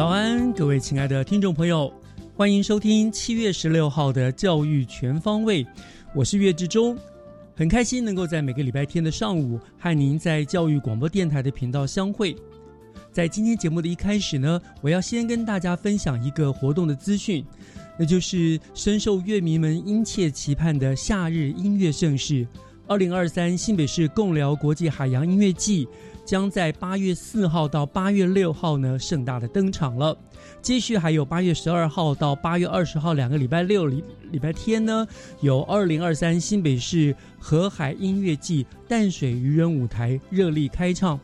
早安，各位亲爱的听众朋友，欢迎收听七月十六号的教育全方位，我是岳志忠，很开心能够在每个礼拜天的上午和您在教育广播电台的频道相会。在今天节目的一开始呢，我要先跟大家分享一个活动的资讯，那就是深受乐迷们殷切期盼的夏日音乐盛事——二零二三新北市共聊国际海洋音乐季。将在八月四号到八月六号呢盛大的登场了，继续还有八月十二号到八月二十号两个礼拜六礼礼拜天呢，有二零二三新北市河海音乐季淡水渔人舞台热力开唱。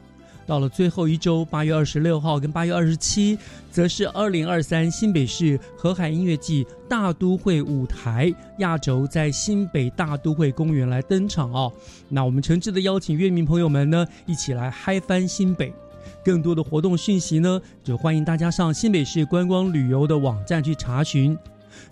到了最后一周，八月二十六号跟八月二十七，则是二零二三新北市河海音乐季大都会舞台亚轴，在新北大都会公园来登场哦。那我们诚挚的邀请乐迷朋友们呢，一起来嗨翻新北。更多的活动讯息呢，就欢迎大家上新北市观光旅游的网站去查询。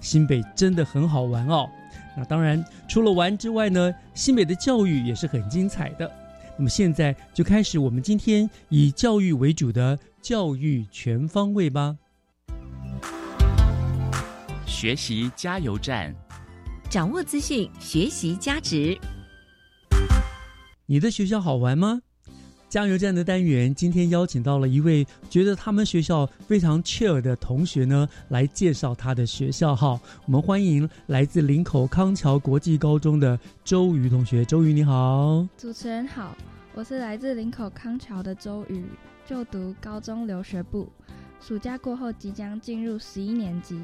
新北真的很好玩哦。那当然，除了玩之外呢，新北的教育也是很精彩的。那么现在就开始我们今天以教育为主的教育全方位吧。学习加油站，掌握资讯，学习加值。你的学校好玩吗？加油站的单元今天邀请到了一位觉得他们学校非常 chill 的同学呢，来介绍他的学校哈。我们欢迎来自林口康桥国际高中的周瑜同学。周瑜你好，主持人好，我是来自林口康桥的周瑜，就读高中留学部，暑假过后即将进入十一年级。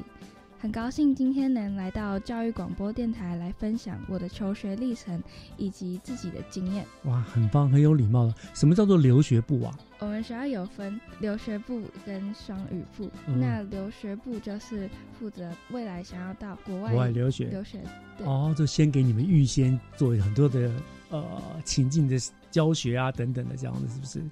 很高兴今天能来到教育广播电台来分享我的求学历程以及自己的经验。哇，很棒，很有礼貌的。什么叫做留学部啊？我们学校有分留学部跟双语部，嗯那留学部就是负责未来想要到国外国外留学留学。对哦，就先给你们预先做很多的呃情境的教学啊等等的这样子，是不是？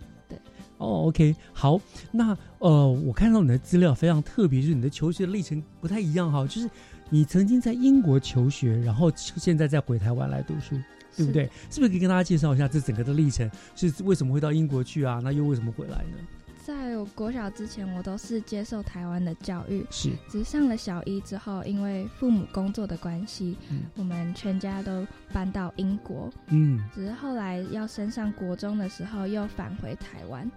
对。哦，OK，好，那呃，我看到你的资料非常特别，就是你的求学历程不太一样哈，就是你曾经在英国求学，然后现在再回台湾来读书，对不对？是不是可以跟大家介绍一下这整个的历程？是为什么会到英国去啊？那又为什么回来呢？在我国小之前，我都是接受台湾的教育，是，只是上了小一之后，因为父母工作的关系，嗯我们全家都搬到英国。嗯只是后来要升上国中的时候，又返回台湾，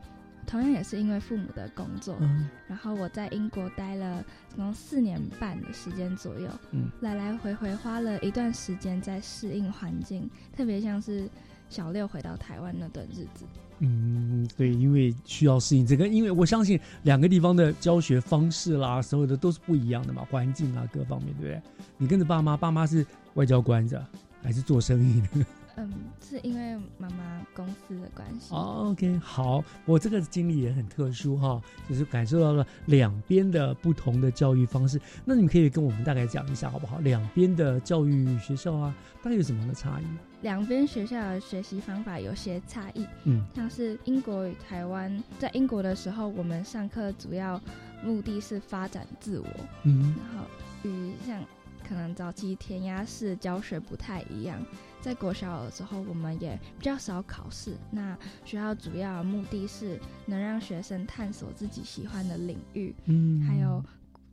同样也是因为父母的工作。嗯然后我在英国待了总共四年半的时间左右，嗯来来回回花了一段时间在适应环境，特别像是小六回到台湾那段日子。嗯，对，因为需要适应这个，因为我相信两个地方的教学方式啦，所有的都是不一样的嘛，环境啊各方面，对不对？你跟着爸妈，爸妈是外交官着，还是做生意的？嗯，是因为妈妈公司的关系。哦，OK，好，我这个经历也很特殊哈，就是感受到了两边的不同的教育方式。那你们可以跟我们大概讲一下好不好？两边的教育学校啊，大概有什么样的差异？两边学校的学习方法有些差异，嗯像是英国与台湾，在英国的时候，我们上课主要目的是发展自我，嗯然后与像可可能早期填鸭式教学不太一样。在国小的时候，我们也比较少考试。那学校主要的目的是能让学生探索自己喜欢的领域，嗯，还有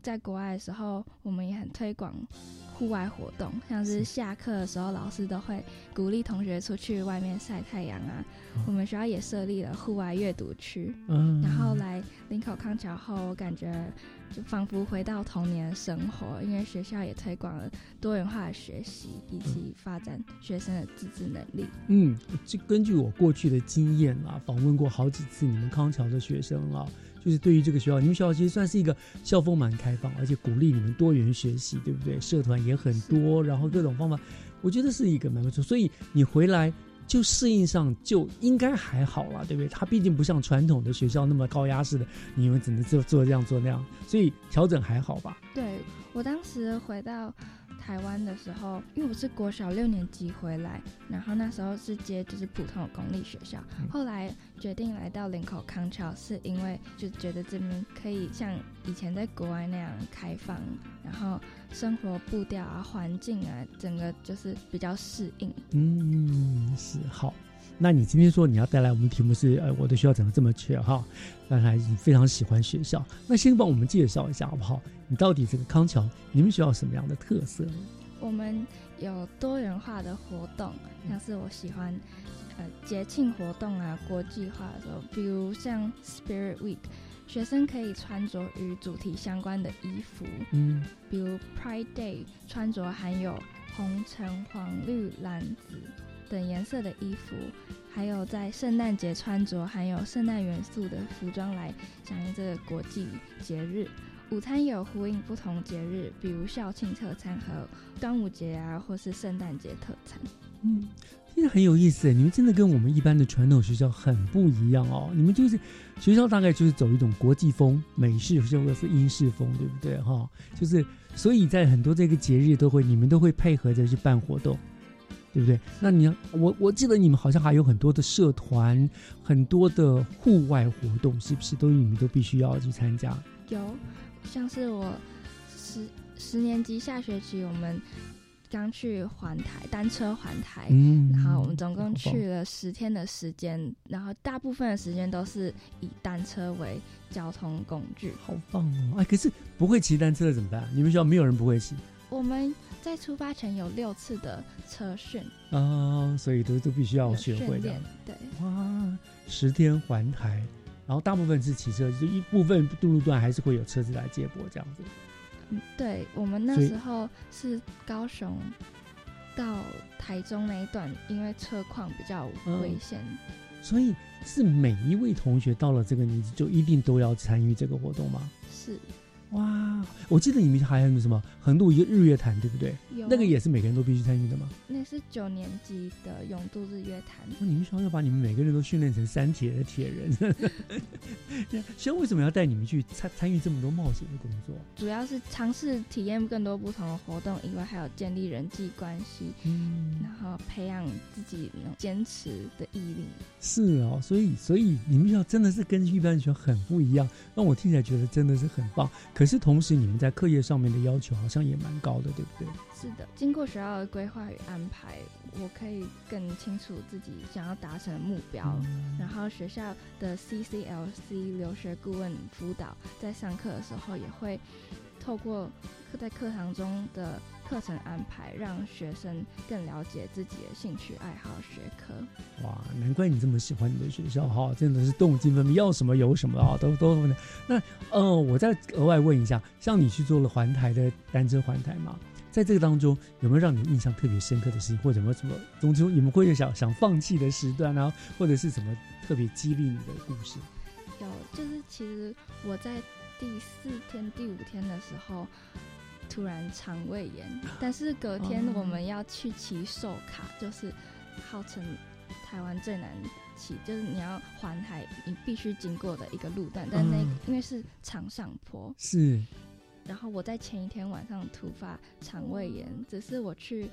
在国外的时候，我们也很推广户外活动，像是是下课的时候，老师都会鼓励同学出去外面晒太阳啊。哦我们学校也设立了户外阅读区。嗯，然后来林口康桥后，我感觉就仿佛回到童年的生活，因为学校也推广了多元化的学习，以及发展学生的自制能力。嗯，就根据我过去的经验啊，访问过好几次你们康桥的学生啊，就是对于这个学校，你们学校其实算是一个校风蛮开放，而且鼓励你们多元学习，对不对？社团也很多，然后各种方法，我觉得是一个蛮不错。所以你回来就适应上就应该还好啦，对不对？它毕竟不像传统的学校那么高压式的，你们只能做做这样做那样，所以调整还好吧？对我当时回到台湾的时候，因为我是国小六年级回来，然后那时候是接就是普通的公立学校，嗯后来决定来到林口康桥，是因为就觉得这边可以像以前在国外那样开放，然后生活步调啊、环境啊，整个就是比较适应。嗯，是好。那你今天说你要带来我们题目是呃，我的学校怎么这么缺哈？看来你非常喜欢学校。那先帮我们介绍一下好不好？你到底这个康桥，你们学校有什么样的特色呢？我们有多元化的活动，像是我喜欢呃节庆活动啊，国际化的时候，比如像 Spirit Week，学生可以穿着与主题相关的衣服，嗯比如 Pride Day 穿着含有红、橙、黄、绿、蓝、紫等颜色的衣服，还有在圣诞节穿着含有圣诞元素的服装来响应这个国际节日。午餐有呼应不同节日，比如校庆特餐和端午节啊，或是圣诞节特餐。嗯，其实很有意思，你们真的跟我们一般的传统学校很不一样哦。你们就是学校大概就是走一种国际风、美式或者是英式风，对不对哈？就是所以在很多这个节日都会，你们都会配合着去办活动。对不对？那你要我我记得你们好像还有很多的社团，很多的户外活动，是不是都你们都必须要去参加？有，像是我十十年级下学期，我们刚去环台单车环台，嗯然后我们总共去了十天的时间，然后大部分的时间都是以单车为交通工具。好棒哦！哎，可是不会骑单车的怎么办？你们学校没有人不会骑我们在出发前有六次的车训，啊，所以都都必须要有学会的对，哇，十天环台，然后大部分是骑车，就一部分路段还是会有车子来接驳这样子。嗯，对我们那时候是高雄到台中那一段，因为车况比较嗯危险，所以是每一位同学到了这个年纪就一定都要参与这个活动吗？是哇，我记得你们还有什么横渡一个日月潭，对不对？那个也是每个人都必须参与的吗？那是九年级的永渡日月潭。哦你们学校要把你们每个人都训练成三铁的铁人，学校为什么要带你们去参参与这么多冒险的工作？主要是尝试体验更多不同的活动以外，还有建立人际关系，嗯，然后培养自己能坚持的毅力。是哦，所以所以你们学校真的是跟一般学校很不一样，让我听起来觉得真的是很棒。可是同时你们在课业上面的要求好像也蛮高的，对不对？是的，经过学校的规划与安排，我可以更清楚自己想要达成的目标。嗯然后学校的 CCLC 留学顾问辅导，在上课的时候也会透过课在课堂中的课程安排，让学生更了解自己的兴趣爱好学科。哇，难怪你这么喜欢你的学校哈，真的是动机分明，要什么有什么啊，都都。那呃，我再额外问一下，像你去做了环台的单车环台嘛，在这个当中有没有让你印象特别深刻的事情，或者有没有什么总之你们会有想想放弃的时段啊，或者是什么特别激励你的故事？有，就是其实我在第四天、第五天的时候，突然肠胃炎，但是隔天哦。我们要去骑寿卡，就是号称台湾最难骑，就是你要环海，你必须经过的一个路段，但那因为是长上坡，是。然后我在前一天晚上突发肠胃炎，只是我去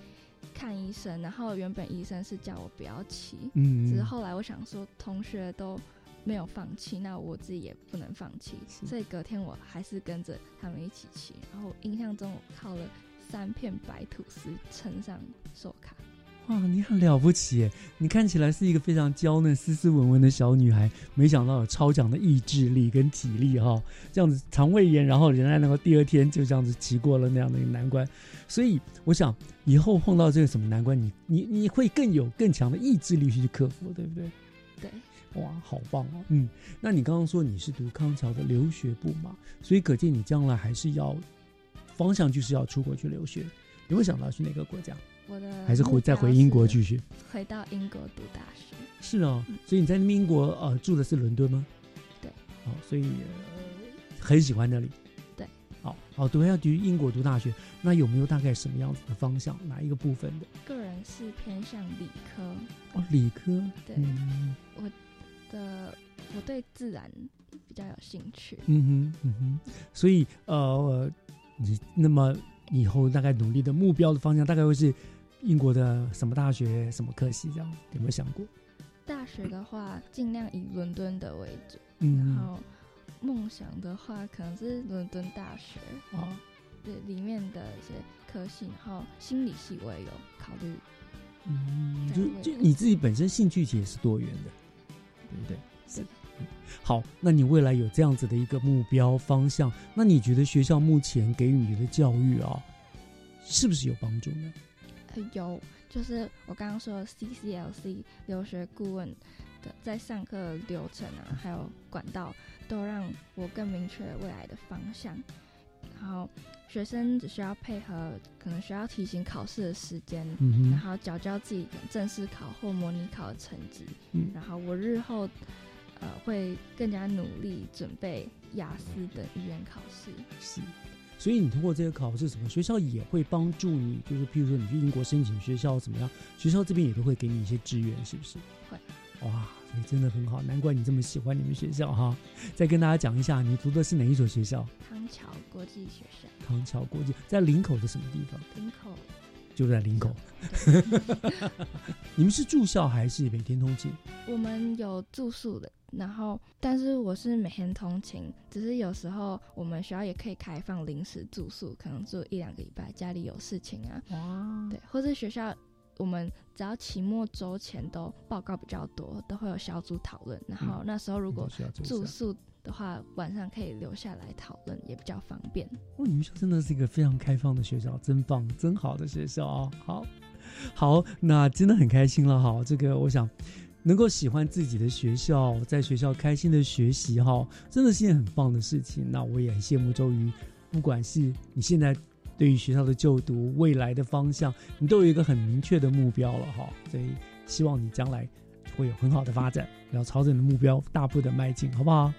看医生，然后原本医生是叫我不要骑，嗯，只是后来我想说，同学都没有放弃，那我自己也不能放弃，所以隔天我还是跟着他们一起骑。然后印象中我靠了三片白吐司撑上手卡。哇，你很了不起耶！你看起来是一个非常娇嫩、斯斯文文的小女孩，没想到有超强的意志力跟体力哈。这样子肠胃炎，然后仍然能够第二天就这样子骑过了那样的一个难关。所以我想，以后碰到这个什么难关，你你你会更有更强的意志力去克服，对不对？对。哇，好棒哦！嗯，那你刚刚说你是读康桥的留学部嘛？所以可见你将来还是要方向就是要出国去留学。有没有想到去哪个国家？我的还是回再回英国继续，回到英国读大学。是哦，所以你在那边英国呃住的是伦敦吗？对，好，所以、呃、很喜欢那里。对，好好读要读英国读大学，那有没有大概什么样子的方向？哪一个部分的？个人是偏向理科。哦，理科。对，嗯、我的我对自然比较有兴趣。嗯哼，嗯哼，所以呃，你那么以后大概努力的目标的方向大概会是。英国的什么大学、什么科系这样有没有想过？大学的话，尽量以伦敦的为主。嗯，然后梦想的话，可能是伦敦大学哦，对里面的一些科系，然后心理系我也有考虑。嗯，就就你自己本身兴趣其实是多元的，对不对？是。好，那你未来有这样子的一个目标方向，那你觉得学校目前给予你的教育啊，是不是有帮助呢？有，就是我刚刚说 CCLC 留学顾问的在上课流程啊，还有管道，都让我更明确未来的方向。然后学生只需要配合可能需要提醒考试的时间，嗯、然后缴交自己正式考或模拟考的成绩。嗯，然后我日后呃会更加努力准备雅思等语言考试。是。所以你通过这个考试，什么学校也会帮助你？就是譬如说你去英国申请学校怎么样？学校这边也都会给你一些支援，是不是？会。哇，你真的很好，难怪你这么喜欢你们学校哈！再跟大家讲一下，你读的是哪一所学校？康桥国际学校。康桥国际在林口的什么地方？林口。就在林口。你们是住校还是每天通勤？我们有住宿的。然后，但是我是每天通勤，只是有时候我们学校也可以开放临时住宿，可能住一两个礼拜，家里有事情啊，哇，对，或者学校我们只要期末周前都报告比较多，都会有小组讨论，然后那时候如果住宿的话，晚上可以留下来讨论，也比较方便。哦，你们学校真的是一个非常开放的学校，真棒，真好的学校哦！好，好，那真的很开心了哈，这个我想。能够喜欢自己的学校，在学校开心的学习，哈，真的是件很棒的事情。那我也很羡慕周瑜，不管是你现在对于学校的就读、未来的方向，你都有一个很明确的目标了，哈。所以希望你将来会有很好的发展，要朝着你的目标大步的迈进，好不好？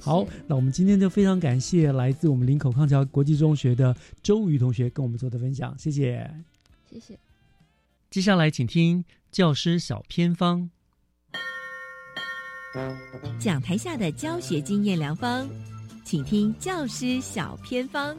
好，那我们今天就非常感谢来自我们林口康桥国际中学的周瑜同学跟我们做的分享，谢谢，谢谢。接下来请听教师小偏方。讲台下的教学经验良方，请听教师小偏方。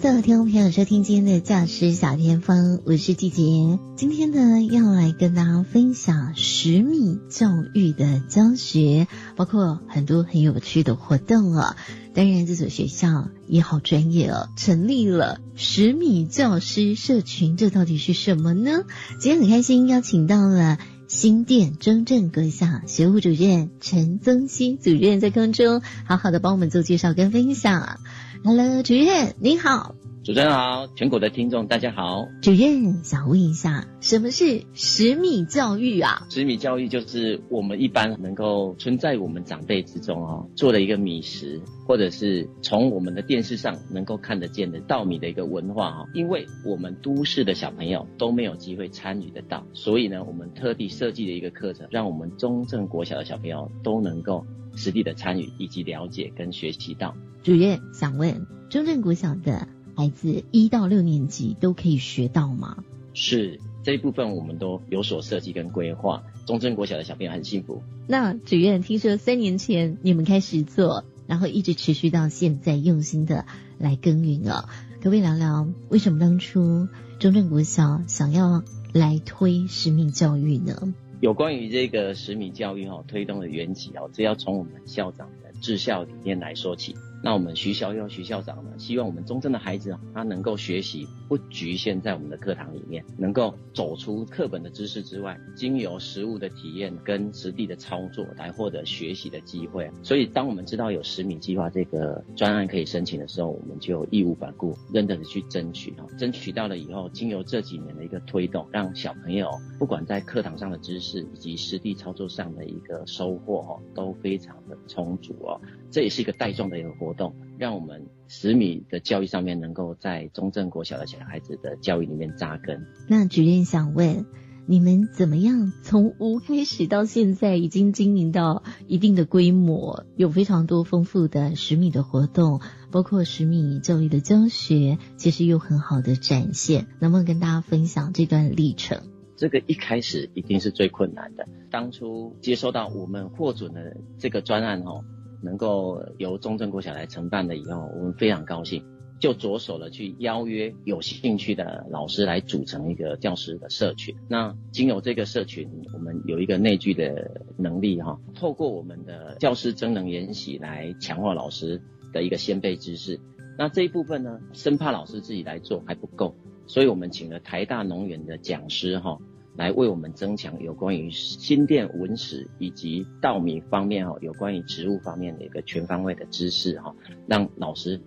所有听众朋友收听今天的教师小偏方，我是季杰。今天呢，要来跟大家分享十米教育的教学，包括很多很有趣的活动哦。当然，这所学校也好专业哦，成立了十米教师社群，这到底是什么呢？今天很开心邀请到了新店中正阁下学务主任陈宗熙主任在空中，好好的帮我们做介绍跟分享。Hello，主任您好。主持人好，全国的听众大家好。主任想问一下，什么是十米教育啊？十米教育就是我们一般能够存在我们长辈之中哦，做的一个米食，或者是从我们的电视上能够看得见的稻米的一个文化哈。因为我们都市的小朋友都没有机会参与得到，所以呢，我们特地设计了一个课程，让我们中正国小的小朋友都能够实地的参与以及了解跟学习到。主任想问，中正国小的孩子一到六年级都可以学到吗？是这一部分我们都有所设计跟规划。中正国小的小朋友很幸福。那主任听说三年前你们开始做，然后一直持续到现在，用心的来耕耘哦。可不可以聊聊为什么当初中正国小想要来推使命教育呢？有关于这个十米教育哦推动的缘起哦，这要从我们校长的治校理念来说起。那我们徐小佑徐校长呢，希望我们中正的孩子啊，他能够学习不局限在我们的课堂里面，能够走出课本的知识之外，经由实物的体验跟实地的操作来获得学习的机会。所以，当我们知道有十米计划这个专案可以申请的时候，我们就义无反顾、认真的去争取啊，争取到了以后，经由这几年的一个推动，让小朋友不管在课堂上的知识以及实地操作上的一个收获哦，都非常的充足哦。这也是一个带状的一个活动，让我们十米的教育上面能够在中正国小的小孩子的教育里面扎根。那主任想问，你们怎么样从无开始到现在已经经营到一定的规模，有非常多丰富的十米的活动，包括十米教育的教学，其实有很好的展现，能不能跟大家分享这段历程？这个一开始一定是最困难的。当初接收到我们获准的这个专案哦。能够由中正国小来承办了以后，我们非常高兴，就着手了去邀约有兴趣的老师来组成一个教师的社群。那经由这个社群，我们有一个内聚的能力哈，透过我们的教师真能研习来强化老师的一个先辈知识。那这一部分呢，生怕老师自己来做还不够，所以我们请了台大农园的讲师哈。来为我们增强有关于新店文史以及稻米方面哈，有关于植物方面的一个全方位的知识哈，让老师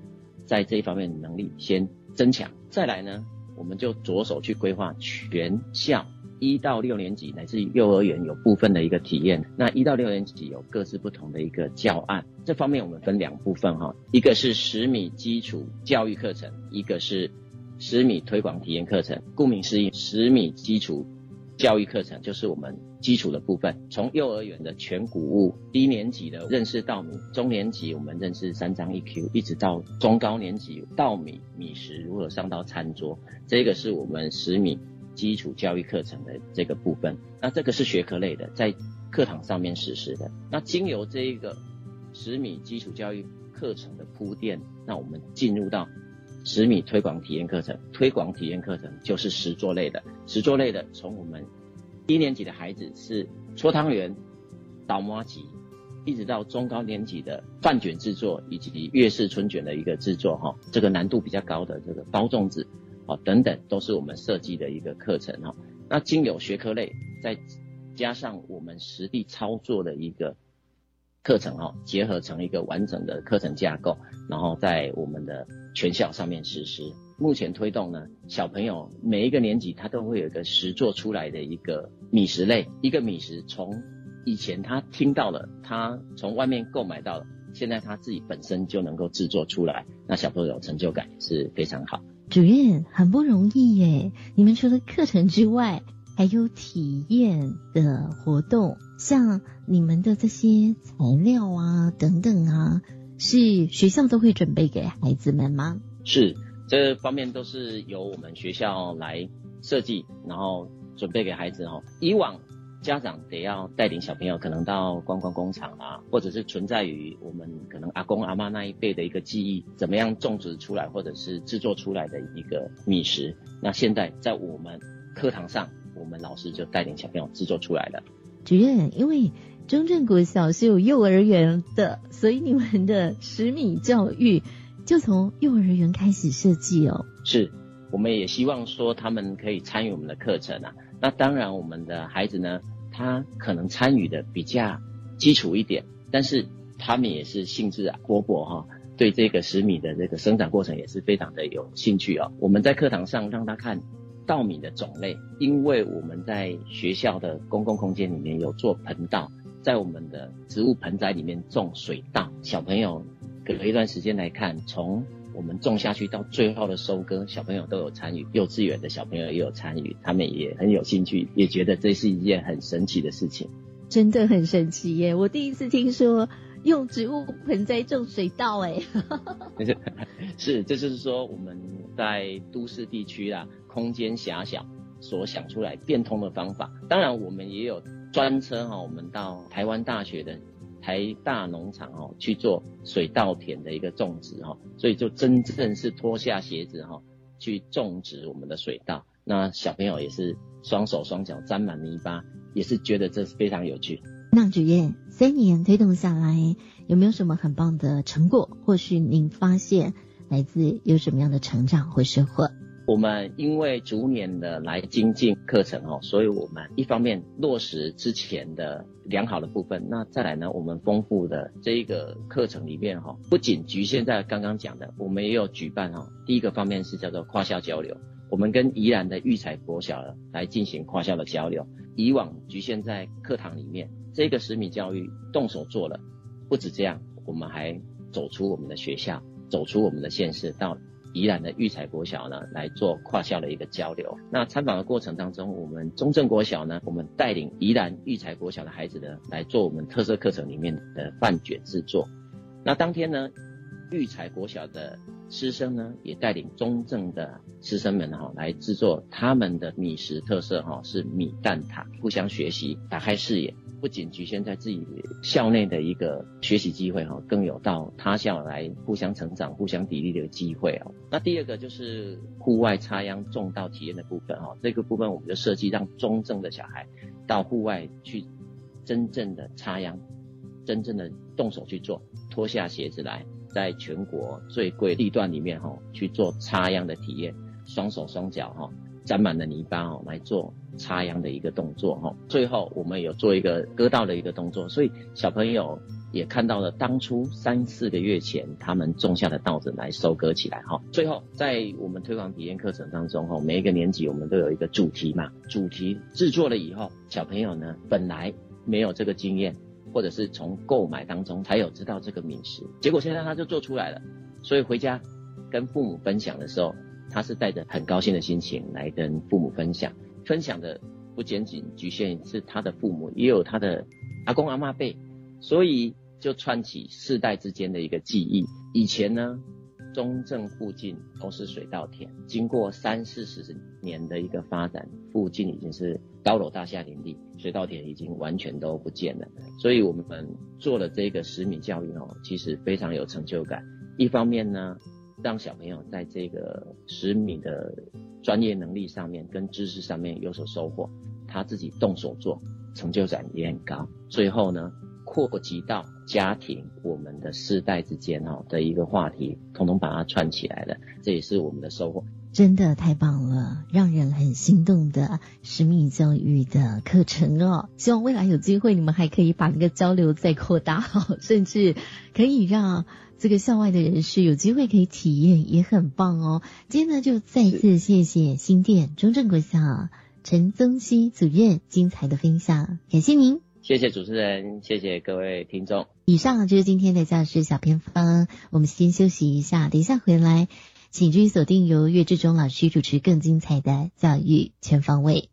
在这一方面能力先增强。再来呢，我们就着手去规划全校一到六年级乃至幼儿园有部分的一个体验。那一到六年级有各自不同的一个教案，这方面我们分两部分哈，一个是十米基础教育课程，一个是十米推广体验课程。顾名思义，十米基础。教育课程就是我们基础的部分，从幼儿园的全谷物，低年级的认识稻米，中年级我们认识三张一 Q，一直到中高年级稻米米食如何上到餐桌，这个是我们十米基础教育课程的这个部分。那这个是学科类的，在课堂上面实施的。那经由这一个十米基础教育课程的铺垫，那我们进入到。十米推广体验课程，推广体验课程就是实作类的，实作类的从我们一年级的孩子是搓汤圆、捣麻吉，一直到中高年级的饭卷制作以及粤式春卷的一个制作哈，这个难度比较高的这个包粽子，哦等等都是我们设计的一个课程哈。那经有学科类，再加上我们实地操作的一个。课程哈，结合成一个完整的课程架构，然后在我们的全校上面实施。目前推动呢，小朋友每一个年级他都会有一个实做出来的一个米食类，一个米食从以前他听到了，他从外面购买到了，现在他自己本身就能够制作出来，那小朋友成就感是非常好。主任很不容易耶，你们除了课程之外。还有体验的活动，像你们的这些材料啊等等啊，是学校都会准备给孩子们吗？是，这方面都是由我们学校来设计，然后准备给孩子哦。以往家长得要带领小朋友，可能到观光工厂啊，或者是存在于我们可能阿公阿妈那一辈的一个记忆，怎么样种植出来或者是制作出来的一个米食。那现在在我们课堂上。我们老师就带领小朋友制作出来的。主任，因为中正国小是有幼儿园的，所以你们的十米教育就从幼儿园开始设计哦。是，我们也希望说他们可以参与我们的课程啊。那当然，我们的孩子呢，他可能参与的比较基础一点，但是他们也是兴致勃勃哈，对这个十米的这个生长过程也是非常的有兴趣哦。我们在课堂上让他看。稻米的种类，因为我们在学校的公共空间里面有做盆稻，在我们的植物盆栽里面种水稻，小朋友隔了一段时间来看，从我们种下去到最后的收割，小朋友都有参与，幼稚园的小朋友也有参与，他们也很有兴趣，也觉得这是一件很神奇的事情。真的很神奇耶！我第一次听说用植物盆栽种水稻，哎，是，这就是说我们在都市地区啦。空间狭小，所想出来变通的方法。当然，我们也有专车哈，我们到台湾大学的台大农场哦去做水稻田的一个种植哈，所以就真正是脱下鞋子哈去种植我们的水稻。那小朋友也是双手双脚沾满泥巴，也是觉得这是非常有趣。那主任三年推动下来，有没有什么很棒的成果，或许您发现来自有什么样的成长或收获？我们因为逐年的来精进课程哦，所以我们一方面落实之前的良好的部分，那再来呢，我们丰富的这一个课程里面哈，不仅局限在刚刚讲的，我们也有举办哈。第一个方面是叫做跨校交流，我们跟宜兰的育才国小来进行跨校的交流。以往局限在课堂里面，这个十米教育动手做了，不止这样，我们还走出我们的学校，走出我们的县市到。宜兰的育才国小呢，来做跨校的一个交流。那参访的过程当中，我们中正国小呢，我们带领宜兰育才国小的孩子呢，来做我们特色课程里面的饭卷制作。那当天呢，育才国小的师生呢，也带领中正的师生们哈，来制作他们的米食特色哈，是米蛋挞，互相学习，打开视野。不仅局限在自己校内的一个学习机会哈，更有到他校来互相成长、互相砥砺的机会哦。那第二个就是户外插秧种稻体验的部分哈，这个部分我们就设计让中正的小孩到户外去真正的插秧，真正的动手去做，脱下鞋子来，在全国最贵地段里面哈去做插秧的体验，双手双脚哈沾满了泥巴哦来做。插秧的一个动作哈，最后我们有做一个割稻的一个动作，所以小朋友也看到了当初三四个月前他们种下的稻子来收割起来哈。最后在我们推广体验课程当中哈，每一个年级我们都有一个主题嘛，主题制作了以后，小朋友呢本来没有这个经验，或者是从购买当中才有知道这个名食，结果现在他就做出来了，所以回家跟父母分享的时候，他是带着很高兴的心情来跟父母分享。分享的不仅仅局限是他的父母，也有他的阿公阿妈辈，所以就串起世代之间的一个记忆。以前呢，中正附近都是水稻田，经过三四十年的一个发展，附近已经是高楼大厦林立，水稻田已经完全都不见了。所以我们做了这个十米教育哦，其实非常有成就感。一方面呢，让小朋友在这个十米的专业能力上面跟知识上面有所收获，他自己动手做，成就感也很高。最后呢，扩及到家庭，我们的世代之间哦的一个话题，统统把它串起来了，这也是我们的收获。真的太棒了，让人很心动的使命教育的课程哦！希望未来有机会，你们还可以把那个交流再扩大好，甚至可以让这个校外的人士有机会可以体验，也很棒哦。今天呢，就再次谢谢新店中正国小陈宗熙主任精彩的分享，感谢您，谢谢主持人，谢谢各位听众。以上就是今天的教师小偏方，我们先休息一下，等一下回来。请君锁定由岳志忠老师主持更精彩的教育全方位。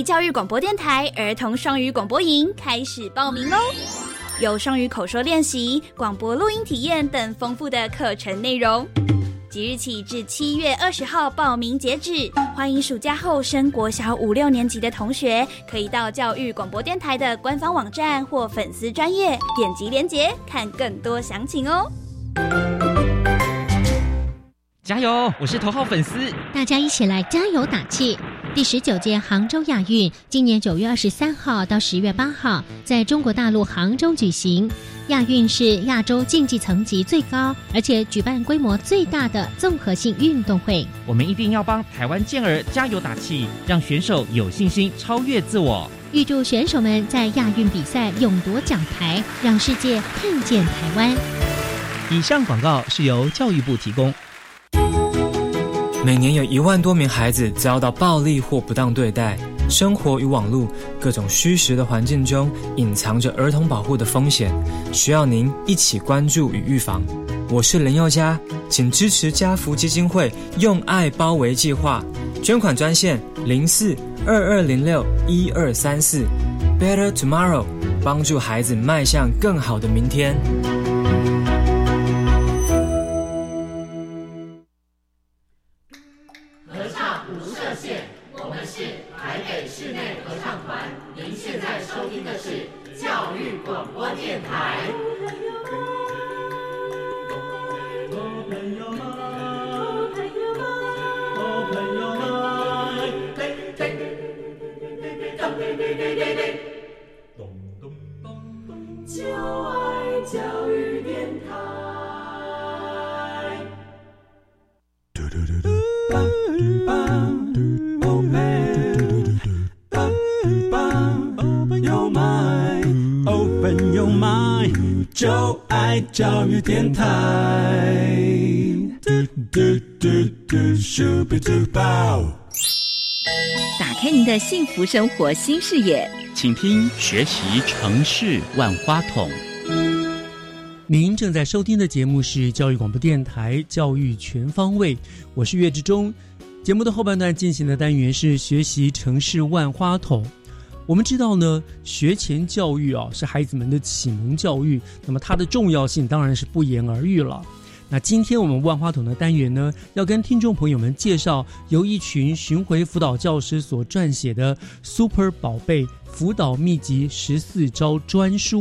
立教育广播电台儿童双语广播营开始报名喽！有双语口说练习、广播录音体验等丰富的课程内容。即日起至七月二十号报名截止，欢迎暑假后升国小五六年级的同学，可以到教育广播电台的官方网站或粉丝专业点击链接看更多详情哦。加油！我是头号粉丝，大家一起来加油打气！第十九届杭州亚运今年九月二十三号到十月八号在中国大陆杭州举行。亚运是亚洲竞技层级最高，而且举办规模最大的综合性运动会。我们一定要帮台湾健儿加油打气，让选手有信心超越自我。预祝选手们在亚运比赛勇夺奖牌，让世界看见台湾。以上广告是由教育部提供。每年有一万多名孩子遭到暴力或不当对待。生活与网络各种虚实的环境中，隐藏着儿童保护的风险，需要您一起关注与预防。我是林宥嘉，请支持家福基金会用爱包围计划，捐款专线零四二二零六一二三四，Better Tomorrow，帮助孩子迈向更好的明天。幸福生活新视野，请听学习城市万花筒。您正在收听的节目是教育广播电台《教育全方位》，我是岳志忠。节目的后半段进行的单元是学习城市万花筒。我们知道呢，学前教育啊是孩子们的启蒙教育，那么它的重要性当然是不言而喻了。那今天我们万花筒的单元呢，要跟听众朋友们介绍由一群巡回辅导教师所撰写的《Super 宝贝辅导秘籍十四招专书》，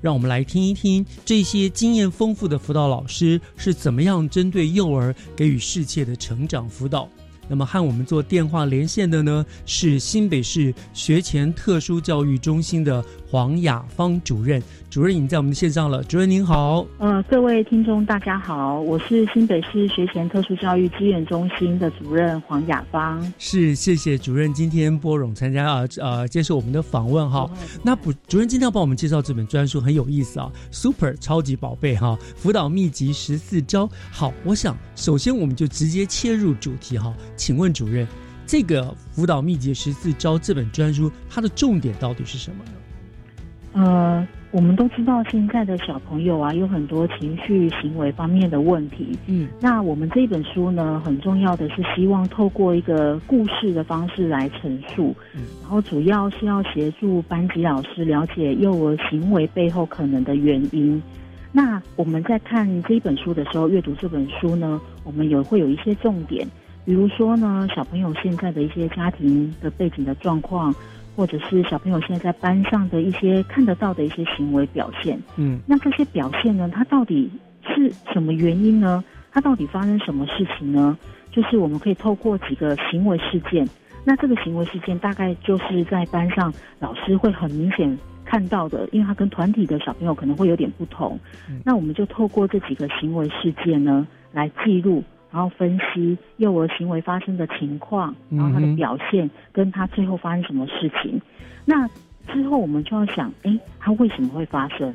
让我们来听一听这些经验丰富的辅导老师是怎么样针对幼儿给予适切的成长辅导。那么和我们做电话连线的呢，是新北市学前特殊教育中心的黄雅芳主任。主任已经在我们的线上了，主任您好。呃，各位听众大家好，我是新北市学前特殊教育资源中心的主任黄雅芳。是，谢谢主任今天拨冗参加啊呃接受我们的访问哈。那主主任今天要帮我们介绍这本专书很有意思啊，Super 超级宝贝哈，辅导秘籍十四招。好，我想首先我们就直接切入主题哈，请问主任，这个辅导秘籍十四招这本专书它的重点到底是什么呢？呃。我们都知道，现在的小朋友啊，有很多情绪行为方面的问题。嗯，那我们这本书呢，很重要的是希望透过一个故事的方式来陈述，嗯然后主要是要协助班级老师了解幼儿行为背后可能的原因。那我们在看这一本书的时候，阅读这本书呢，我们有会有一些重点，比如说呢，小朋友现在的一些家庭的背景的状况。或者是小朋友现在在班上的一些看得到的一些行为表现，嗯，那这些表现呢，它到底是什么原因呢？它到底发生什么事情呢？就是我们可以透过几个行为事件，那这个行为事件大概就是在班上老师会很明显看到的，因为他跟团体的小朋友可能会有点不同，那我们就透过这几个行为事件呢来记录。然后分析幼儿行为发生的情况，然后他的表现跟他最后发生什么事情。那之后我们就要想，哎，他为什么会发生？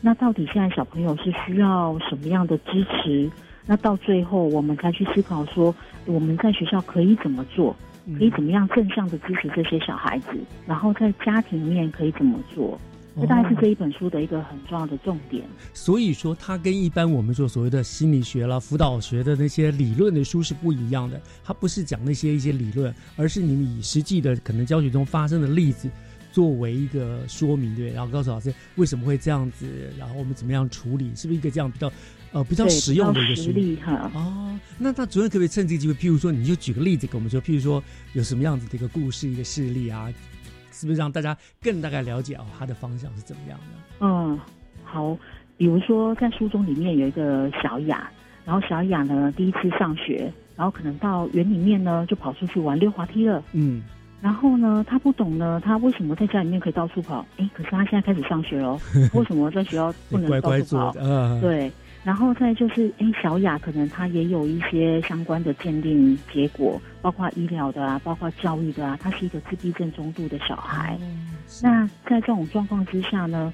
那到底现在小朋友是需要什么样的支持？那到最后我们才去思考说，我们在学校可以怎么做？可以怎么样正向的支持这些小孩子？然后在家庭里面可以怎么做？这大概是这一本书的一个很重要的重点。所以说，它跟一般我们说所谓的心理学啦、辅导学的那些理论的书是不一样的。它不是讲那些一些理论，而是你们以实际的可能教学中发生的例子作为一个说明，对，然后告诉老师为什么会这样子，然后我们怎么样处理，是不是一个这样比较呃比较实用的一个书？哈哦，那那主任可不可以趁这个机会，譬如说，你就举个例子给我们说，譬如说有什么样子的一个故事、一个事例啊？是不是让大家更大概了解哦，它的方向是怎么样的？嗯，好，比如说在书中里面有一个小雅，然后小雅呢第一次上学，然后可能到园里面呢就跑出去玩溜滑梯了。嗯，然后呢他不懂呢，他为什么在家里面可以到处跑？哎，可是他现在开始上学了，为什么在学校不能 到处跑？对。然后再就是，哎，小雅可能她也有一些相关的鉴定结果，包括医疗的啊，包括教育的啊，她是一个自闭症中度的小孩。那在这种状况之下呢，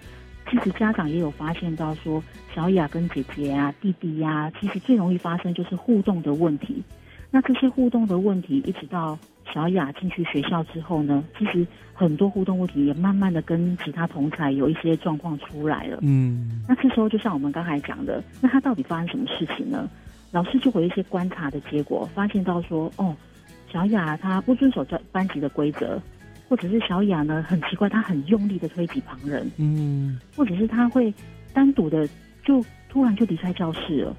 其实家长也有发现到说，小雅跟姐姐啊、弟弟呀，其实最容易发生就是互动的问题。那这些互动的问题，一直到。小雅进去学校之后呢，其实很多互动问题也慢慢的跟其他同才有一些状况出来了。嗯，那这时候就像我们刚才讲的，那他到底发生什么事情呢？老师就会一些观察的结果，发现到说，哦，小雅她不遵守教班级的规则，或者是小雅呢很奇怪，她很用力的推挤旁人，嗯，或者是她会单独的就突然就离开教室了。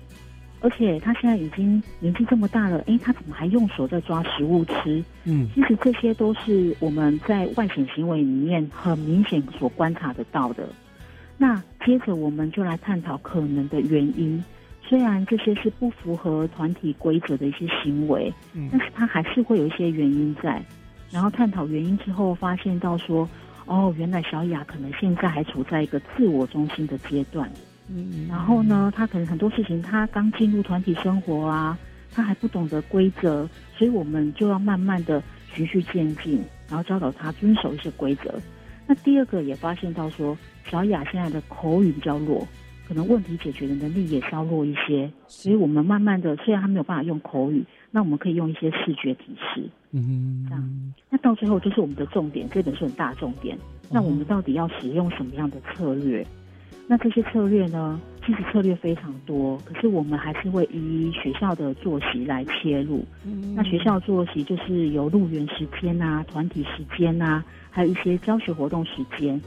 而且他现在已经年纪这么大了，哎，他怎么还用手在抓食物吃？嗯，其实这些都是我们在外显行为里面很明显所观察得到的。那接着我们就来探讨可能的原因。虽然这些是不符合团体规则的一些行为，嗯，但是他还是会有一些原因在。然后探讨原因之后，发现到说，哦，原来小雅可能现在还处在一个自我中心的阶段。嗯，然后呢，他可能很多事情他刚进入团体生活啊，他还不懂得规则，所以我们就要慢慢的循序渐进，然后教导他遵守一些规则。那第二个也发现到说，小雅现在的口语比较弱，可能问题解决的能力也稍弱一些，所以我们慢慢的，虽然他没有办法用口语，那我们可以用一些视觉提示，嗯，这样。那到最后就是我们的重点，这本书很大重点。那我们到底要使用什么样的策略？那这些策略呢？其实策略非常多，可是我们还是会依学校的作息来切入。那学校作息就是有入园时间啊、团体时间啊，还有一些教学活动时间。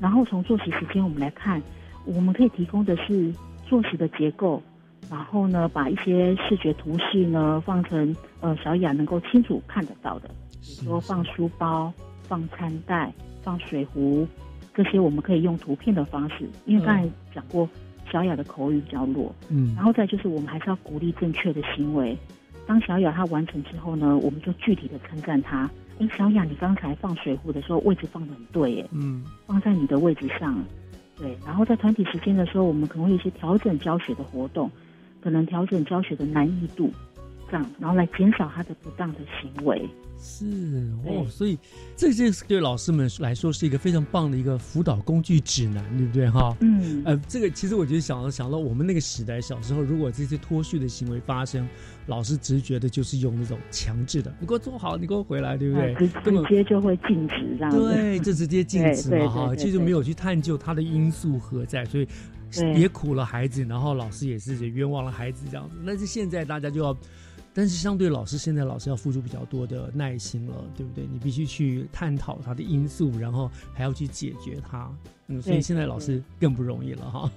然后从作息时间我们来看，我们可以提供的是作息的结构，然后呢，把一些视觉图示呢放成呃小雅能够清楚看得到的，比如说放书包、放餐袋、放水壶。这些我们可以用图片的方式，因为刚才讲过，小雅的口语比较弱，嗯，然后再就是我们还是要鼓励正确的行为。当小雅她完成之后呢，我们就具体的称赞她。哎，小雅，你刚才放水壶的时候位置放的很对，耶，嗯，放在你的位置上，对。然后在团体时间的时候，我们可能会有一些调整教学的活动，可能调整教学的难易度，然后来减少他的不当的行为。是哦，所以这件对老师们来说是一个非常棒的一个辅导工具指南，对不对哈？嗯，呃，这个其实我觉得想想到我们那个时代小时候，如果这些脱序的行为发生，老师直觉的就是用那种强制的，你给我坐好，你给我回来，对不对？直接就会禁止这样。对，就直接禁止嘛哈，其实没有去探究它的因素何在，所以也苦了孩子，然后老师也是也冤枉了孩子这样子。但是现在大家就要。但是相对老师，现在老师要付出比较多的耐心了，对不对？你必须去探讨它的因素，然后还要去解决它。嗯，所以现在老师更不容易了哈。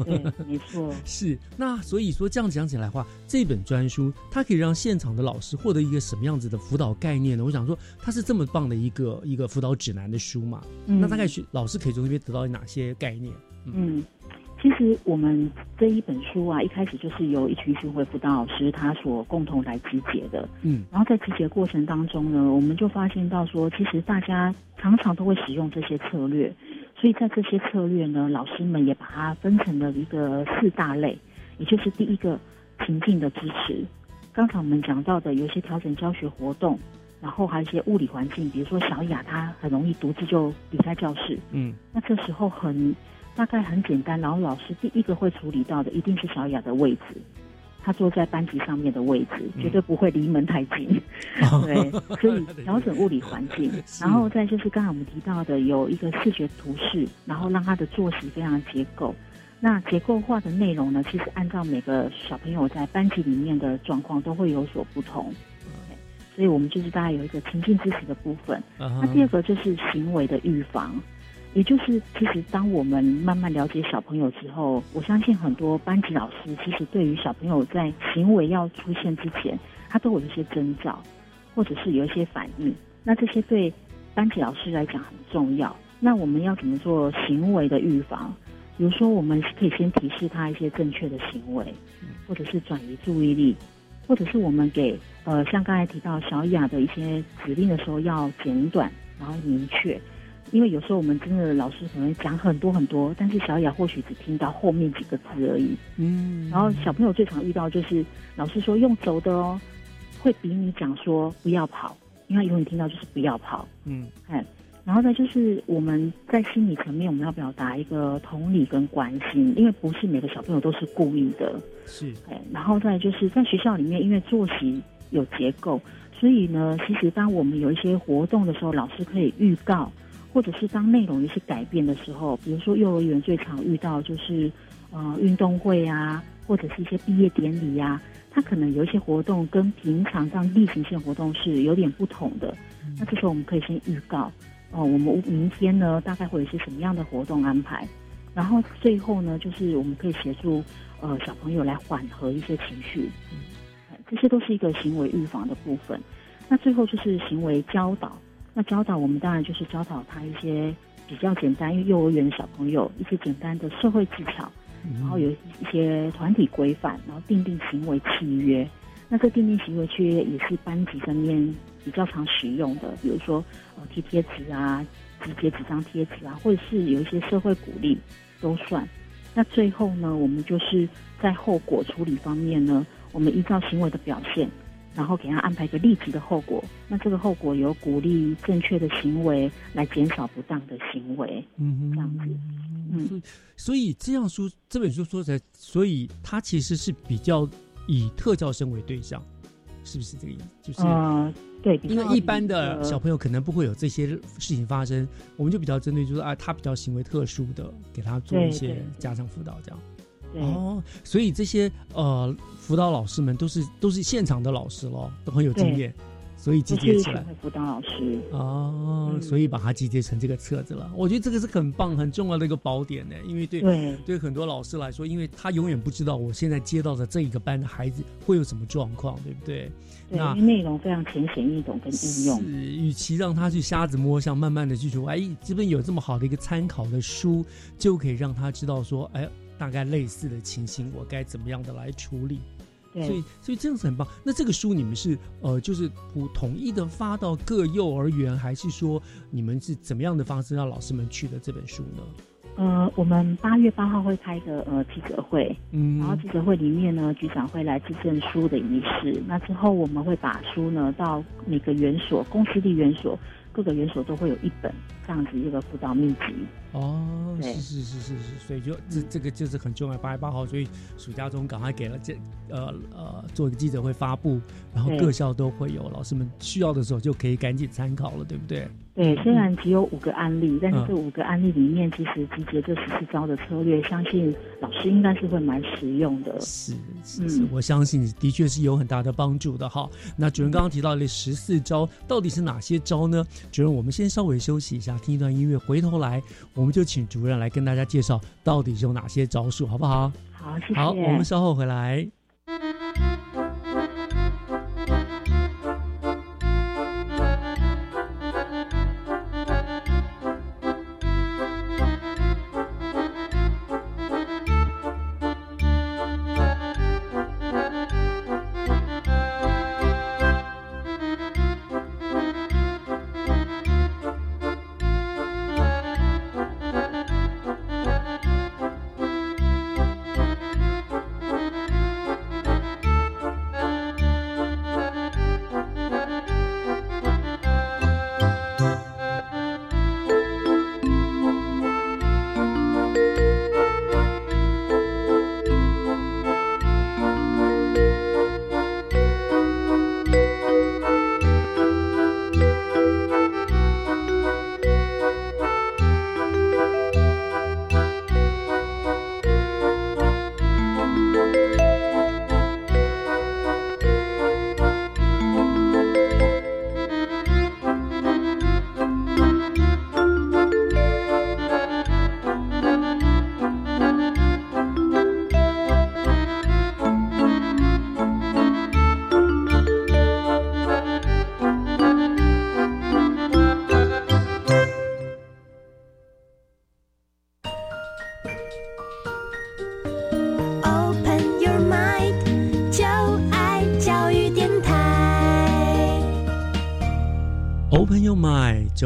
没错。是那所以说这样讲起来的话，这本专书它可以让现场的老师获得一个什么样子的辅导概念呢？我想说，它是这么棒的一个一个辅导指南的书嘛？那大概是老师可以从这边得到哪些概念？嗯。其实我们这一本书啊，一开始就是由一群巡回辅导老师他所共同来集结的。嗯，然后在集结过程当中呢，我们就发现到说，其实大家常常都会使用这些策略，所以在这些策略呢，老师们也把它分成了一个四大类，也就是第一个情境的支持。刚才我们讲到的，有一些调整教学活动，然后还有一些物理环境，比如说小雅她很容易独自就离开教室。嗯，那这时候很。大概很简单，然后老师第一个会处理到的一定是小雅的位置，她坐在班级上面的位置，绝对不会离门太近。对，所以 调整物理环境，然后再就是刚才我们提到的有一个视觉图示，然后让他的作息非常结构。那结构化的内容呢，其实按照每个小朋友在班级里面的状况都会有所不同。所以我们就是大概有一个情境支持的部分。那第二个就是行为的预防。也就是，其实当我们慢慢了解小朋友之后，我相信很多班级老师其实对于小朋友在行为要出现之前，他都有一些征兆，或者是有一些反应。那这些对班级老师来讲很重要。那我们要怎么做行为的预防？比如说，我们可以先提示他一些正确的行为，或者是转移注意力，或者是我们给呃像刚才提到小雅的一些指令的时候要简短，然后明确。因为有时候我们真的老师可能讲很多很多，但是小雅或许只听到后面几个字而已。嗯，然后小朋友最常遇到就是老师说用走的哦，会比你讲说不要跑，因为永远听到就是不要跑。嗯，哎，然后呢就是我们在心理层面我们要表达一个同理跟关心，因为不是每个小朋友都是故意的。是，哎，然后再就是在学校里面，因为作息有结构，所以呢，其实当我们有一些活动的时候，老师可以预告。或者是当内容有些改变的时候，比如说幼儿园最常遇到就是，呃，运动会啊，或者是一些毕业典礼呀，它可能有一些活动跟平常这样例行性活动是有点不同的。那这时候我们可以先预告，哦，我们明天呢大概会有一些什么样的活动安排，然后最后呢就是我们可以协助呃小朋友来缓和一些情绪，这些都是一个行为预防的部分。那最后就是行为教导。那教导我们当然就是教导他一些比较简单，因为幼儿园的小朋友一些简单的社会技巧，然后有一些团体规范，然后定定行为契约。那这定定行为契约也是班级上面比较常使用的，比如说呃贴贴纸啊、集结纸张贴纸啊，或者是有一些社会鼓励都算。那最后呢，我们就是在后果处理方面呢，我们依照行为的表现。然后给他安排一个立即的后果，那这个后果有鼓励正确的行为来减少不当的行为，嗯，这样子，嗯，所以这样说这本书说起来，所以它其实是比较以特教生为对象，是不是这个意思？就是啊，对，因为一般的小朋友可能不会有这些事情发生，我们就比较针对，就是啊，他比较行为特殊的，给他做一些家长辅导这样。哦，所以这些呃辅导老师们都是都是现场的老师咯，都很有经验，所以集结起来。辅导老师哦，所以把它集结成这个册子了。我觉得这个是很棒、很重要的一个宝典呢，因为对对很多老师来说，因为他永远不知道我现在接到的这一个班的孩子会有什么状况，对不对？对，内容非常浅显易懂跟应用。是，与其让他去瞎子摸象，慢慢的去说，哎，这边有这么好的一个参考的书，就可以让他知道说，哎。大概类似的情形，我该怎么样的来处理？所以，所以这样子很棒。那这个书你们是呃，就是统统一的发到各幼儿园，还是说你们是怎么样的方式让老师们去的这本书呢？呃，我们八月八号会开一个呃记者会，嗯，然后记者会里面呢，局长会来致证书的仪式。那之后我们会把书呢到每个园所、公司的园所。各个园所都会有一本这样子一个辅导秘籍哦，是是是是是，所以就这这个就是很重要。八月八号，所以暑假中赶快给了这呃呃做一个记者会发布，然后各校都会有，老师们需要的时候就可以赶紧参考了，对不对？对，虽然只有五个案例，但是这五个案例里面，其实集结这十四招的策略，相信老师应该是会蛮实用的。是，是，我相信的确是有很大的帮助的哈。那主任刚刚提到的十四招，到底是哪些招呢？主任，我们先稍微休息一下，听一段音乐，回头来我们就请主任来跟大家介绍到底是有哪些招数，好不好？好，谢谢。好，我们稍后回来。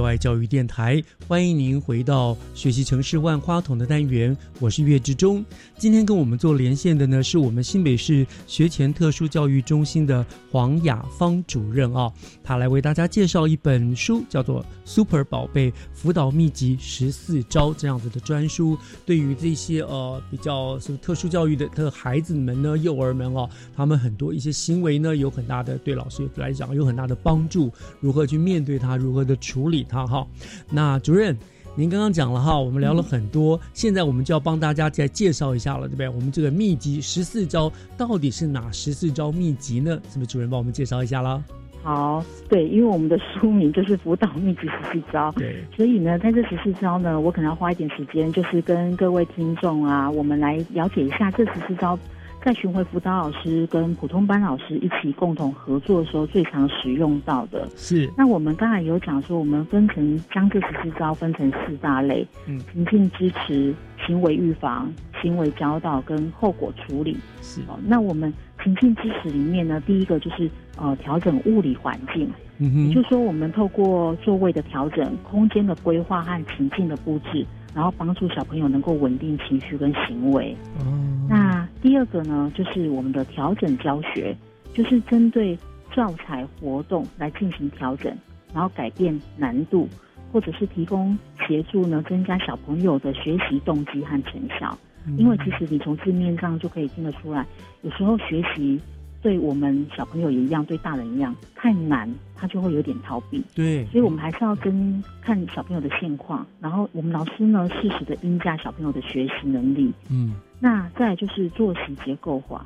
爱教育电台，欢迎您回到学习城市万花筒的单元，我是岳志忠。今天跟我们做连线的呢，是我们新北市学前特殊教育中心的黄雅芳主任啊，他来为大家介绍一本书，叫做《Super 宝贝辅导秘籍十四招》这样子的专书，对于这些呃比较是特殊教育的的孩子们呢，幼儿们哦，他们很多一些行为呢，有很大的对老师来讲有很大的帮助，如何去面对。他如何的处理他哈？那主任，您刚刚讲了哈，我们聊了很多，现在我们就要帮大家再介绍一下了，对不对？我们这个秘籍十四招到底是哪十四招秘籍呢？是不是主任帮我们介绍一下啦？好，对，因为我们的书名就是辅导秘籍十四招，对，所以呢，在这十四招呢，我可能要花一点时间，就是跟各位听众啊，我们来了解一下这十四招。在巡回辅导老师跟普通班老师一起共同合作的时候，最常使用到的是。那我们刚才有讲说，我们分成将这十四招分成四大类：嗯，情境支持、行为预防、行为教导跟后果处理。是。哦，那我们情境支持里面呢，第一个就是呃调整物理环境，嗯哼，也就是说我们透过座位的调整、空间的规划和情境的布置。然后帮助小朋友能够稳定情绪跟行为。哦那第二个呢，就是我们的调整教学，就是针对教材活动来进行调整，然后改变难度，或者是提供协助呢，增加小朋友的学习动机和成效。因为其实你从字面上就可以听得出来，有时候学习。对我们小朋友也一样，对大人一样，太难他就会有点逃避。对，所以我们还是要跟看小朋友的现况，然后我们老师呢适时的应价小朋友的学习能力。嗯，那再就是作息结构化，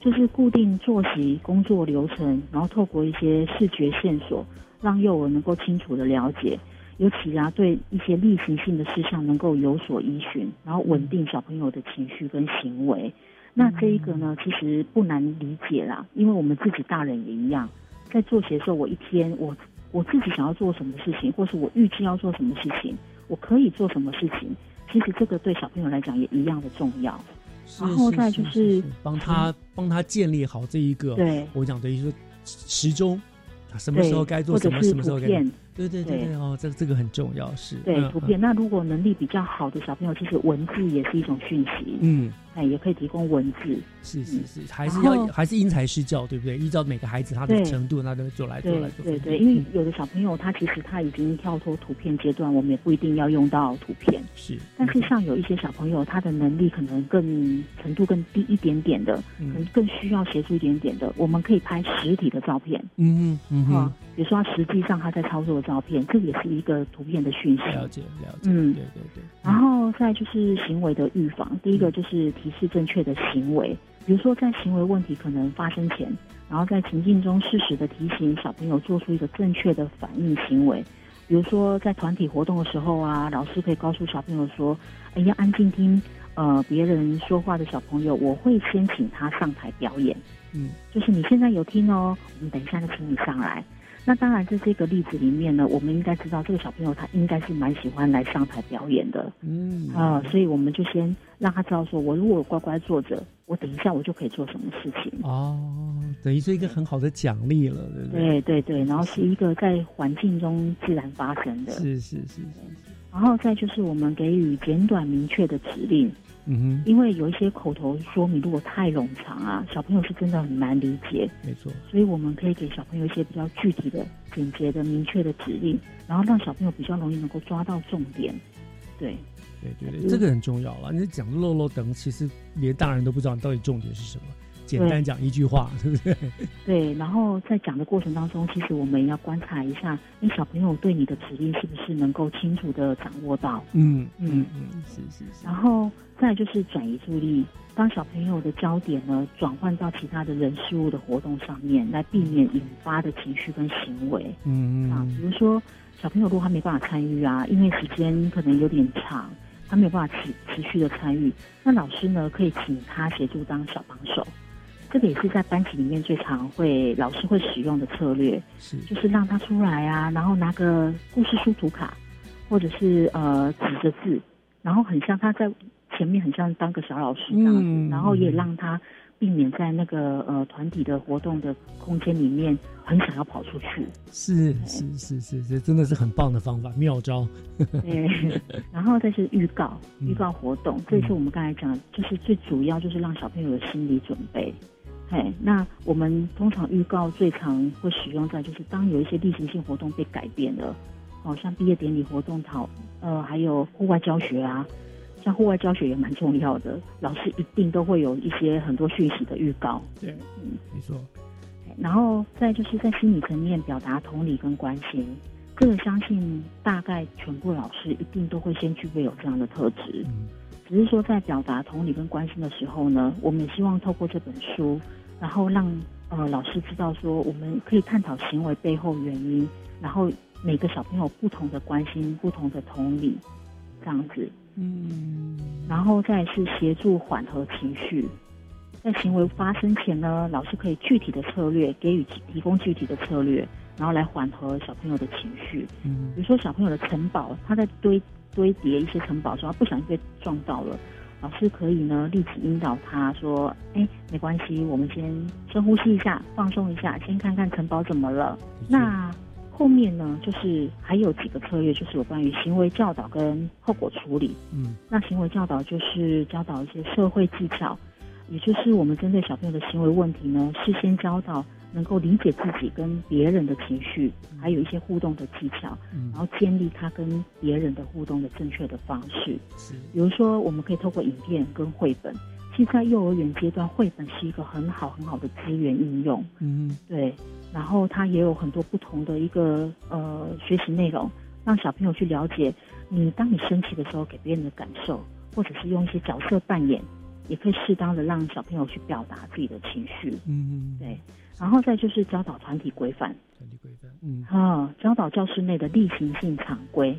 就是固定作息工作流程，然后透过一些视觉线索，让幼儿能够清楚的了解，尤其啊对一些例行性的事项能够有所依循，然后稳定小朋友的情绪跟行为。那这一个呢，其实不难理解啦，因为我们自己大人也一样，在做鞋的时候，我一天我我自己想要做什么事情，或是我预计要做什么事情，我可以做什么事情，其实这个对小朋友来讲也一样的重要。然后再就是帮他帮他建立好这一个，对我讲等于说时钟，什么时候该做什么，什么时候该。对对对对哦，这这个很重要，是对图片。那如果能力比较好的小朋友，其实文字也是一种讯息。嗯。哎，也可以提供文字，是是是，还是要还是因材施教，对不对？依照每个孩子他的程度，那就做来做来做。对对，因为有的小朋友他其实他已经跳脱图片阶段，我们也不一定要用到图片。是，但是像有一些小朋友，他的能力可能更程度更低一点点的，可能更需要协助一点点的，我们可以拍实体的照片。嗯嗯嗯，比如说他实际上他在操作的照片，这也是一个图片的讯息。了解了解，嗯，对对对。然后再就是行为的预防，第一个就是提示正确的。行为，比如说在行为问题可能发生前，然后在情境中适时的提醒小朋友做出一个正确的反应行为。比如说在团体活动的时候啊，老师可以告诉小朋友说：“哎，要安静听，呃，别人说话的小朋友，我会先请他上台表演。”嗯，就是你现在有听哦，我们等一下就请你上来。那当然，在这个例子里面呢，我们应该知道这个小朋友他应该是蛮喜欢来上台表演的，嗯啊，所以我们就先让他知道，说我如果乖乖坐着，我等一下我就可以做什么事情哦，等于是一个很好的奖励了，对不对？对对对，然后是一个在环境中自然发生的，是是是是，然后再就是我们给予简短明确的指令。嗯哼，因为有一些口头说明如果太冗长啊，小朋友是真的很难理解。没错，所以我们可以给小朋友一些比较具体的、简洁的、明确的指令，然后让小朋友比较容易能够抓到重点。对，对对对，这个很重要了。你讲漏漏等，其实连大人都不知道你到底重点是什么。简单讲一句话，对不对？对，然后在讲的过程当中，其实我们要观察一下，那小朋友对你的指令是不是能够清楚的掌握到？嗯嗯嗯，是是是。然后再就是转移注意力，当小朋友的焦点呢转换到其他的人事物的活动上面，来避免引发的情绪跟行为。嗯嗯啊，比如说小朋友如果他没办法参与啊，因为时间可能有点长，他没有办法持持续的参与，那老师呢可以请他协助当小帮手。这个也是在班级里面最常会老师会使用的策略，是就是让他出来啊，然后拿个故事书图卡，或者是呃指着字，然后很像他在前面很像当个小老师这样子，然后也让他避免在那个呃团体的活动的空间里面很想要跑出去。是是是是，这真的是很棒的方法妙招。对，然后再是预告预告活动，这也是我们刚才讲，就是最主要就是让小朋友有心理准备。哎，那我们通常预告最常会使用在就是当有一些例行性活动被改变了，哦，像毕业典礼活动讨呃，还有户外教学啊，像户外教学也蛮重要的，老师一定都会有一些很多讯息的预告。对，嗯，没错。然后再就是在心理层面表达同理跟关心，这个相信大概全部老师一定都会先具备有这样的特质。嗯，只是说在表达同理跟关心的时候呢，我们也希望透过这本书。然后让呃老师知道说，我们可以探讨行为背后原因，然后每个小朋友不同的关心、不同的同理，这样子。嗯。然后再是协助缓和情绪，在行为发生前呢，老师可以具体的策略给予提供具体的策略，然后来缓和小朋友的情绪。嗯。比如说小朋友的城堡，他在堆堆叠一些城堡时候，他不小心被撞到了。老师可以呢，立即引导他说：“哎，没关系，我们先深呼吸一下，放松一下，先看看城堡怎么了。”那后面呢，就是还有几个策略，就是有关于行为教导跟后果处理。嗯，那行为教导就是教导一些社会技巧，也就是我们针对小朋友的行为问题呢，事先教导。能够理解自己跟别人的情绪，还有一些互动的技巧，然后建立他跟别人的互动的正确的方式。比如说，我们可以透过影片跟绘本。其实，在幼儿园阶段，绘本是一个很好很好的资源应用。嗯，对。然后，它也有很多不同的一个呃学习内容，让小朋友去了解你当你生气的时候给别人的感受，或者是用一些角色扮演，也可以适当的让小朋友去表达自己的情绪。嗯，对。然后再就是教导团体规范，团体规范，嗯，啊，教导教室内的例行性常规，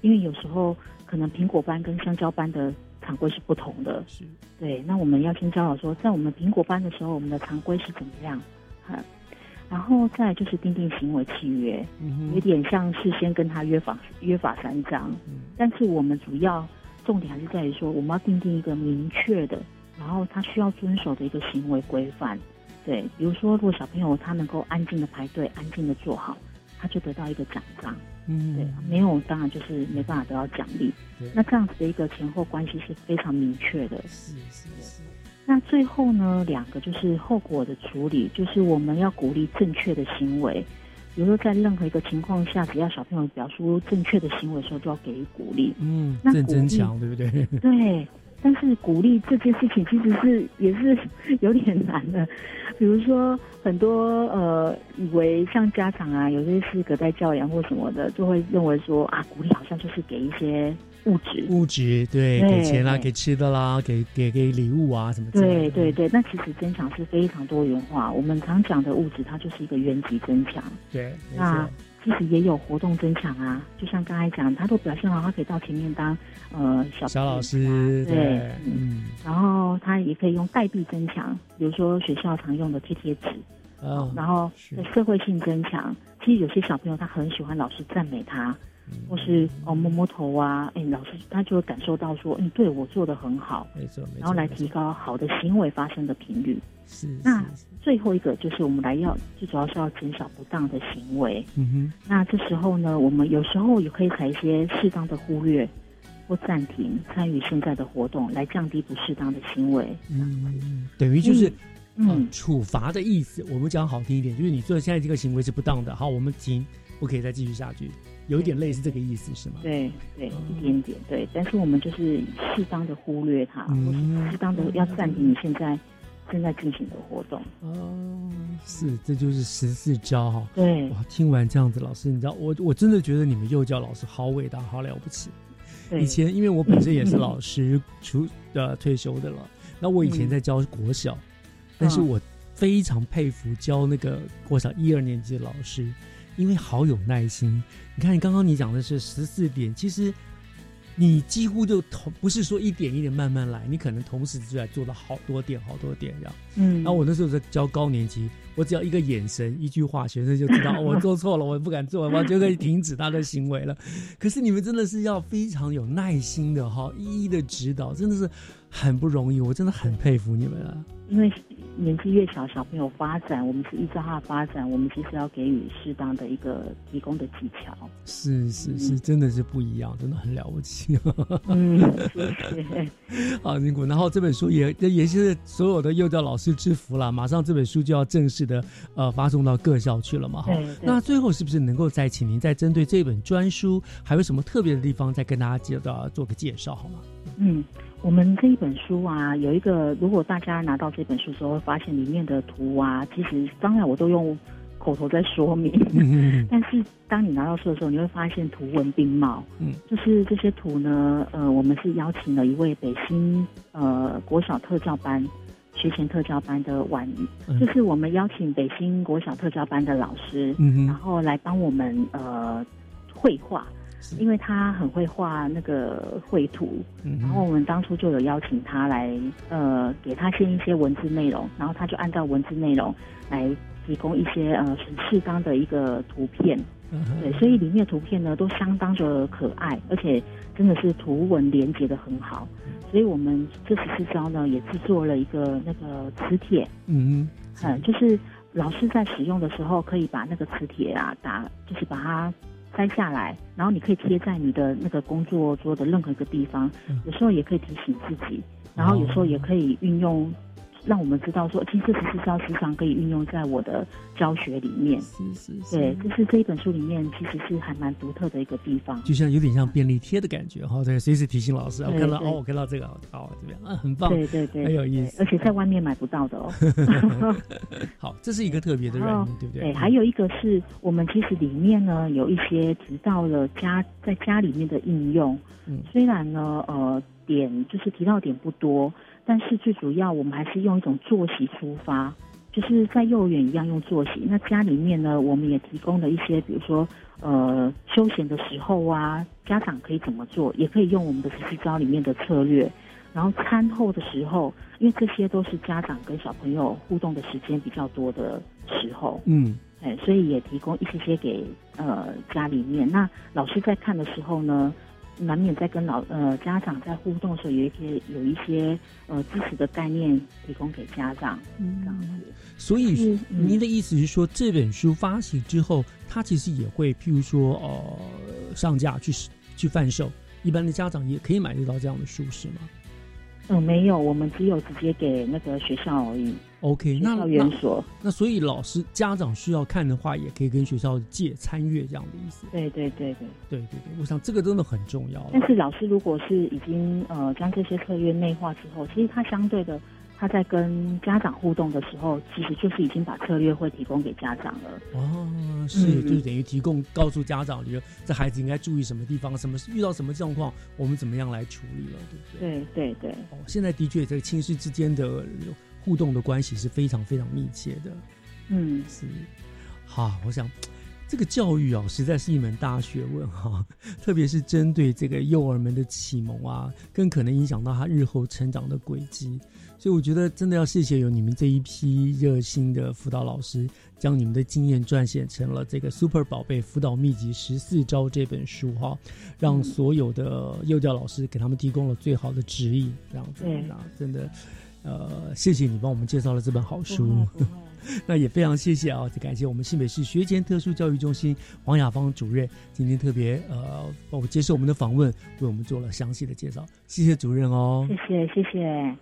因为有时候可能苹果班跟香蕉班的常规是不同的，是，对，那我们要先教导说，在我们苹果班的时候，我们的常规是怎么样，哈，然后再就是订定行为契约，有点像事先跟他约法约法三章，但是我们主要重点还是在于说，我们要订定一个明确的，然后他需要遵守的一个行为规范。对，比如说，如果小朋友他能够安静的排队，安静的做好，他就得到一个奖章。嗯，对，没有当然就是没办法得到奖励。那这样子的一个前后关系是非常明确的。是是是。那最后呢，两个就是后果的处理，就是我们要鼓励正确的行为。比如说，在任何一个情况下，只要小朋友表述正确的行为的时候，就要给予鼓励。嗯，正增强，对不对？对。但是鼓励这件事情其实是也是 有点难的，比如说很多呃以为像家长啊，有些是隔代教养或什么的，就会认为说啊鼓励好像就是给一些物质物质，对，给钱啦，给吃的啦，给给给礼物啊什么的。对对对，那其实增强是非常多元化。我们常讲的物质，它就是一个原级增强。对，那。其实也有活动增强啊，就像刚才讲，他都表现好，他可以到前面当呃小小老师，对，嗯，然后他也可以用代币增强，比如说学校常用的贴贴纸，哦，然后社会性增强，其实有些小朋友他很喜欢老师赞美他，或是哦摸摸头啊，哎，老师他就会感受到说，嗯，对我做的很好，没错，然后来提高好的行为发生的频率。是，那最后一个就是我们来要，最主要是要减少不当的行为。嗯哼，那这时候呢，我们有时候也可以采一些适当的忽略或暂停参与现在的活动，来降低不适当的行为。嗯，等于就是嗯处罚的意思。我们讲好听一点，就是你做现在这个行为是不当的，好，我们停，不可以再继续下去。有一点类似这个意思是吗？对对，一点点对。但是我们就是适当的忽略它，适当的要暂停你现在。正在进行的活动哦，是，这就是十四招哈。对，哇，听完这样子，老师，你知道，我我真的觉得你们幼教老师好伟大，好了不起。以前因为我本身也是老师，出呃退休的了。那我以前在教国小，但是我非常佩服教那个国小一二年级的老师，因为好有耐心。你看，你刚刚你讲的是十四点，其实。你几乎就同不是说一点一点慢慢来，你可能同时就在做了好多点好多点这样。嗯，然后我那时候在教高年级，我只要一个眼神一句话，学生就知道 我做错了，我不敢做，我就可以停止他的行为了。可是你们真的是要非常有耐心的哈，一一的指导，真的是很不容易，我真的很佩服你们啊。因为年纪越小，小朋友发展，我们是依照他的发展，我们其实要给予适当的一个提供的技巧。是是是，真的是不一样，真的很了不起。嗯，谢谢。好，宁谷。然后这本书也也是所有的幼教老师之福了。马上这本书就要正式的呃发送到各校去了嘛。哈。那最后是不是能够再请您再针对这本专书，还有什么特别的地方，再跟大家介绍做个介绍好吗？嗯。我们这一本书啊，有一个，如果大家拿到这本书时候，会发现里面的图啊，其实当然我都用口头在说明，但是当你拿到书的时候，你会发现图文并茂。嗯，就是这些图呢，呃，我们是邀请了一位北新呃国小特教班学前特教班的晚，就是我们邀请北新国小特教班的老师，然后来帮我们呃绘画。因为他很会画那个绘图，然后我们当初就有邀请他来，呃，给他先一些文字内容，然后他就按照文字内容来提供一些呃很适当的一个图片，对，所以里面的图片呢都相当的可爱，而且真的是图文连接的很好，所以我们这十四招呢也制作了一个那个磁铁，嗯嗯，就是老师在使用的时候可以把那个磁铁啊打，就是把它。摘下来，然后你可以贴在你的那个工作桌的任何一个地方。有时候也可以提醒自己，然后有时候也可以运用。让我们知道说，其实这十四招时常可以运用在我的教学里面。是是是，对，这是这一本书里面其实是还蛮独特的一个地方。就像有点像便利贴的感觉哈，对，随时提醒老师。我看到哦，我看到这个，好，这样啊，很棒，对对对，很有意思。而且在外面买不到的哦。好，这是一个特别的软 对不对？对，还有一个是我们其实里面呢有一些提到了家在家里面的应用。嗯，虽然呢呃点就是提到点不多。但是最主要，我们还是用一种作息出发，就是在幼儿园一样用作息。那家里面呢，我们也提供了一些，比如说，呃，休闲的时候啊，家长可以怎么做，也可以用我们的十四招里面的策略。然后餐后的时候，因为这些都是家长跟小朋友互动的时间比较多的时候，嗯，哎，所以也提供一些些给呃家里面。那老师在看的时候呢？难免在跟老呃家长在互动的时候，有一些有一些呃知识的概念提供给家长，嗯，这样子。所以您的意思是说，这本书发行之后，它其实也会譬如说呃上架去去贩售，一般的家长也可以买得到这样的书，是吗？嗯，没有，我们只有直接给那个学校而已。OK，那园所，那所以老师家长需要看的话，也可以跟学校借参阅这样的意思。对对对对对对对，我想这个真的很重要。但是老师如果是已经呃将这些策略内化之后，其实他相对的。他在跟家长互动的时候，其实就是已经把策略会提供给家长了。哦，是，就是等于提供告诉家长，你说这孩子应该注意什么地方，什么遇到什么状况，我们怎么样来处理了，对不对？对对对。哦，现在的确，这个亲师之间的互动的关系是非常非常密切的。嗯，是。好，我想这个教育啊，实在是一门大学问哈，特别是针对这个幼儿们的启蒙啊，更可能影响到他日后成长的轨迹。所以我觉得真的要谢谢有你们这一批热心的辅导老师，将你们的经验撰写成了这个《Super 宝贝辅导秘籍十四招》这本书哈，让所有的幼教老师给他们提供了最好的指引，这样子那，真的，呃，谢谢你帮我们介绍了这本好书，那也非常谢谢啊，感谢我们新北市学前特殊教育中心黄雅芳主任今天特别呃，包括接受我们的访问，为我们做了详细的介绍，谢谢主任哦，谢谢谢谢。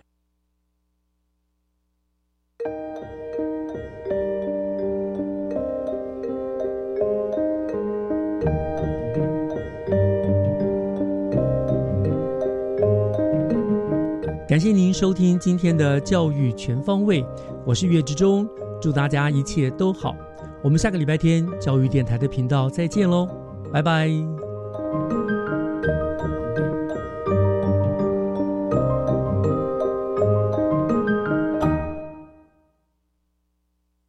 感谢您收听今天的教育全方位，我是岳志忠，祝大家一切都好。我们下个礼拜天教育电台的频道再见喽，拜拜。